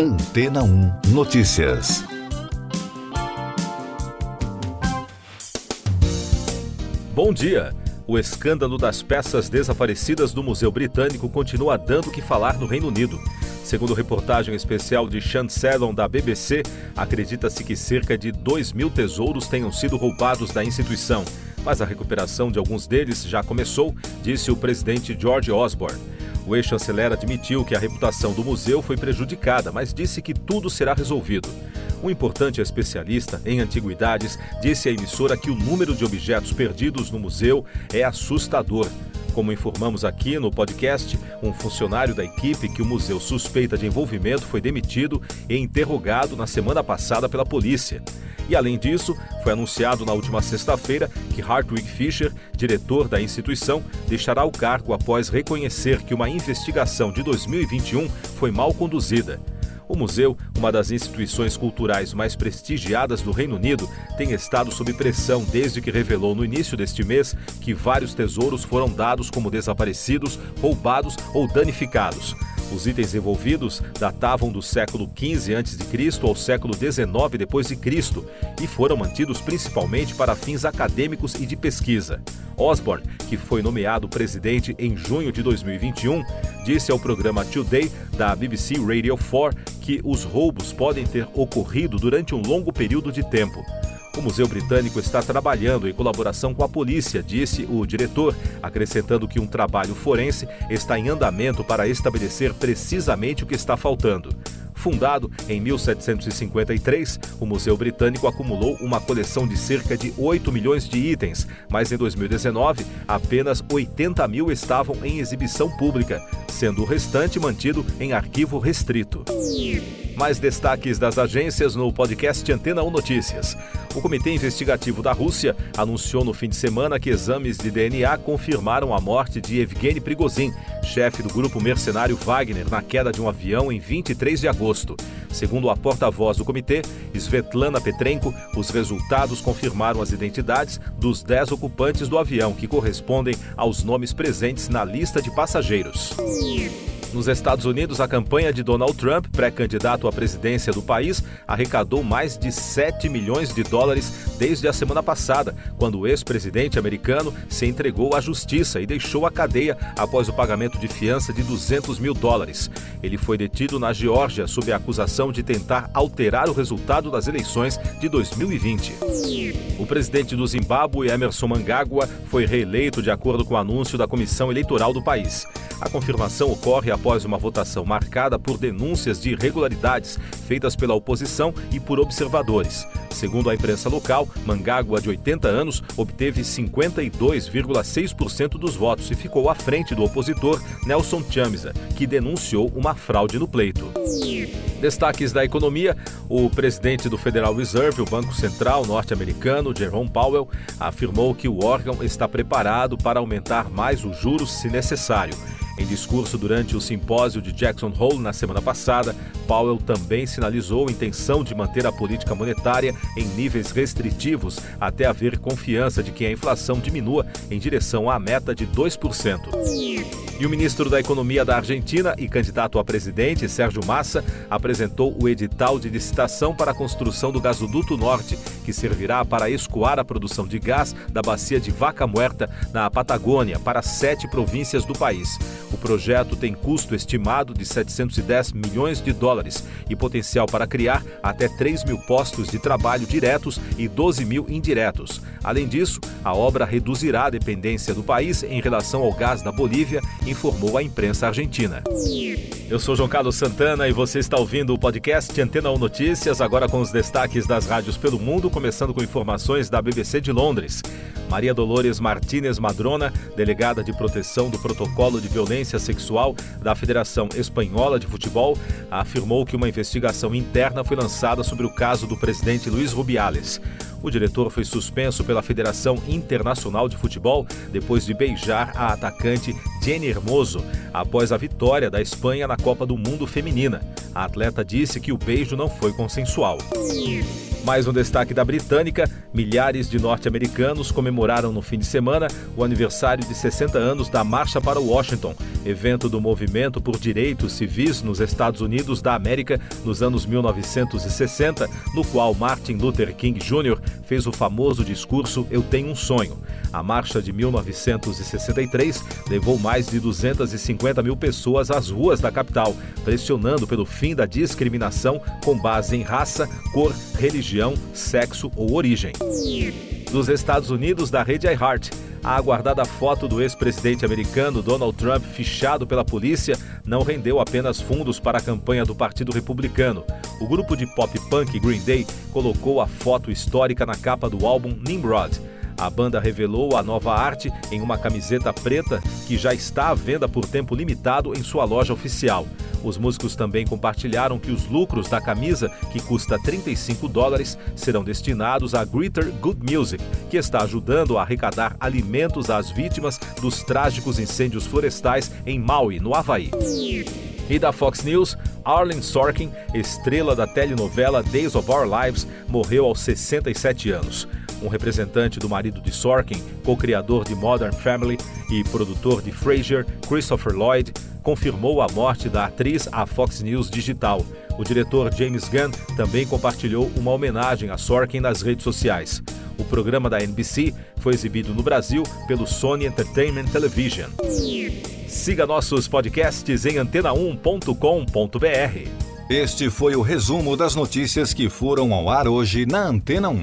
Antena 1 Notícias. Bom dia. O escândalo das peças desaparecidas do Museu Britânico continua dando o que falar no Reino Unido. Segundo reportagem especial de Sean Sellon da BBC, acredita-se que cerca de 2 mil tesouros tenham sido roubados da instituição. Mas a recuperação de alguns deles já começou, disse o presidente George Osborne. O ex-chanceler admitiu que a reputação do museu foi prejudicada, mas disse que tudo será resolvido. Um importante especialista em antiguidades disse à emissora que o número de objetos perdidos no museu é assustador. Como informamos aqui no podcast, um funcionário da equipe que o museu suspeita de envolvimento foi demitido e interrogado na semana passada pela polícia. E além disso, foi anunciado na última sexta-feira que Hartwig Fischer, diretor da instituição, deixará o cargo após reconhecer que uma investigação de 2021 foi mal conduzida. O museu, uma das instituições culturais mais prestigiadas do Reino Unido, tem estado sob pressão desde que revelou no início deste mês que vários tesouros foram dados como desaparecidos, roubados ou danificados. Os itens envolvidos datavam do século XV a.C. ao século XIX d.C. e foram mantidos principalmente para fins acadêmicos e de pesquisa. Osborne, que foi nomeado presidente em junho de 2021, disse ao programa Today da BBC Radio 4 que os roubos podem ter ocorrido durante um longo período de tempo. O Museu Britânico está trabalhando em colaboração com a polícia, disse o diretor, acrescentando que um trabalho forense está em andamento para estabelecer precisamente o que está faltando. Fundado em 1753, o Museu Britânico acumulou uma coleção de cerca de 8 milhões de itens, mas em 2019 apenas 80 mil estavam em exibição pública, sendo o restante mantido em arquivo restrito. Mais destaques das agências no podcast Antena 1 Notícias. O Comitê Investigativo da Rússia anunciou no fim de semana que exames de DNA confirmaram a morte de Evgeny Prigozhin, chefe do grupo mercenário Wagner, na queda de um avião em 23 de agosto. Segundo a porta-voz do comitê, Svetlana Petrenko, os resultados confirmaram as identidades dos 10 ocupantes do avião, que correspondem aos nomes presentes na lista de passageiros. Nos Estados Unidos, a campanha de Donald Trump, pré-candidato à presidência do país, arrecadou mais de 7 milhões de dólares desde a semana passada, quando o ex-presidente americano se entregou à justiça e deixou a cadeia após o pagamento de fiança de 200 mil dólares. Ele foi detido na Geórgia sob a acusação de tentar alterar o resultado das eleições de 2020. O presidente do Zimbábue, Emerson Mangagua, foi reeleito de acordo com o anúncio da Comissão Eleitoral do país. A confirmação ocorre após uma votação marcada por denúncias de irregularidades feitas pela oposição e por observadores. Segundo a imprensa local, Mangágua, de 80 anos, obteve 52,6% dos votos e ficou à frente do opositor Nelson Chamisa, que denunciou uma fraude no pleito. Destaques da economia: o presidente do Federal Reserve, o Banco Central norte-americano, Jerome Powell, afirmou que o órgão está preparado para aumentar mais os juros se necessário. Em discurso durante o simpósio de Jackson Hole na semana passada, Powell também sinalizou intenção de manter a política monetária em níveis restritivos até haver confiança de que a inflação diminua em direção à meta de 2%. E o ministro da Economia da Argentina e candidato a presidente, Sérgio Massa, apresentou o edital de licitação para a construção do gasoduto norte, que servirá para escoar a produção de gás da bacia de Vaca Muerta, na Patagônia, para sete províncias do país. O projeto tem custo estimado de 710 milhões de dólares e potencial para criar até 3 mil postos de trabalho diretos e 12 mil indiretos. Além disso, a obra reduzirá a dependência do país em relação ao gás da Bolívia, informou a imprensa argentina. Eu sou João Carlos Santana e você está ouvindo o podcast Antena 1 Notícias, agora com os destaques das rádios pelo mundo, começando com informações da BBC de Londres. Maria Dolores Martínez Madrona, delegada de proteção do protocolo de violência sexual da Federação Espanhola de Futebol, afirmou que uma investigação interna foi lançada sobre o caso do presidente Luiz Rubiales. O diretor foi suspenso pela Federação Internacional de Futebol depois de beijar a atacante Jenny Hermoso após a vitória da Espanha na Copa do Mundo Feminina. A atleta disse que o beijo não foi consensual. Mais um destaque da britânica: milhares de norte-americanos comemoraram no fim de semana o aniversário de 60 anos da Marcha para Washington, evento do movimento por direitos civis nos Estados Unidos da América nos anos 1960, no qual Martin Luther King Jr. fez o famoso discurso Eu Tenho um Sonho. A marcha de 1963 levou mais de 250 mil pessoas às ruas da capital, pressionando pelo fim da discriminação com base em raça, cor, religião, sexo ou origem. Dos Estados Unidos, da rede iHeart, a aguardada foto do ex-presidente americano Donald Trump fichado pela polícia não rendeu apenas fundos para a campanha do Partido Republicano. O grupo de pop punk Green Day colocou a foto histórica na capa do álbum Nimrod. A banda revelou a nova arte em uma camiseta preta que já está à venda por tempo limitado em sua loja oficial. Os músicos também compartilharam que os lucros da camisa, que custa 35 dólares, serão destinados à Greater Good Music, que está ajudando a arrecadar alimentos às vítimas dos trágicos incêndios florestais em Maui, no Havaí. E da Fox News, Arlen Sorkin, estrela da telenovela Days of Our Lives, morreu aos 67 anos. Um representante do marido de Sorkin, co-criador de Modern Family e produtor de Frasier, Christopher Lloyd, confirmou a morte da atriz à Fox News Digital. O diretor James Gunn também compartilhou uma homenagem a Sorkin nas redes sociais. O programa da NBC foi exibido no Brasil pelo Sony Entertainment Television. Siga nossos podcasts em antena1.com.br. Este foi o resumo das notícias que foram ao ar hoje na Antena 1.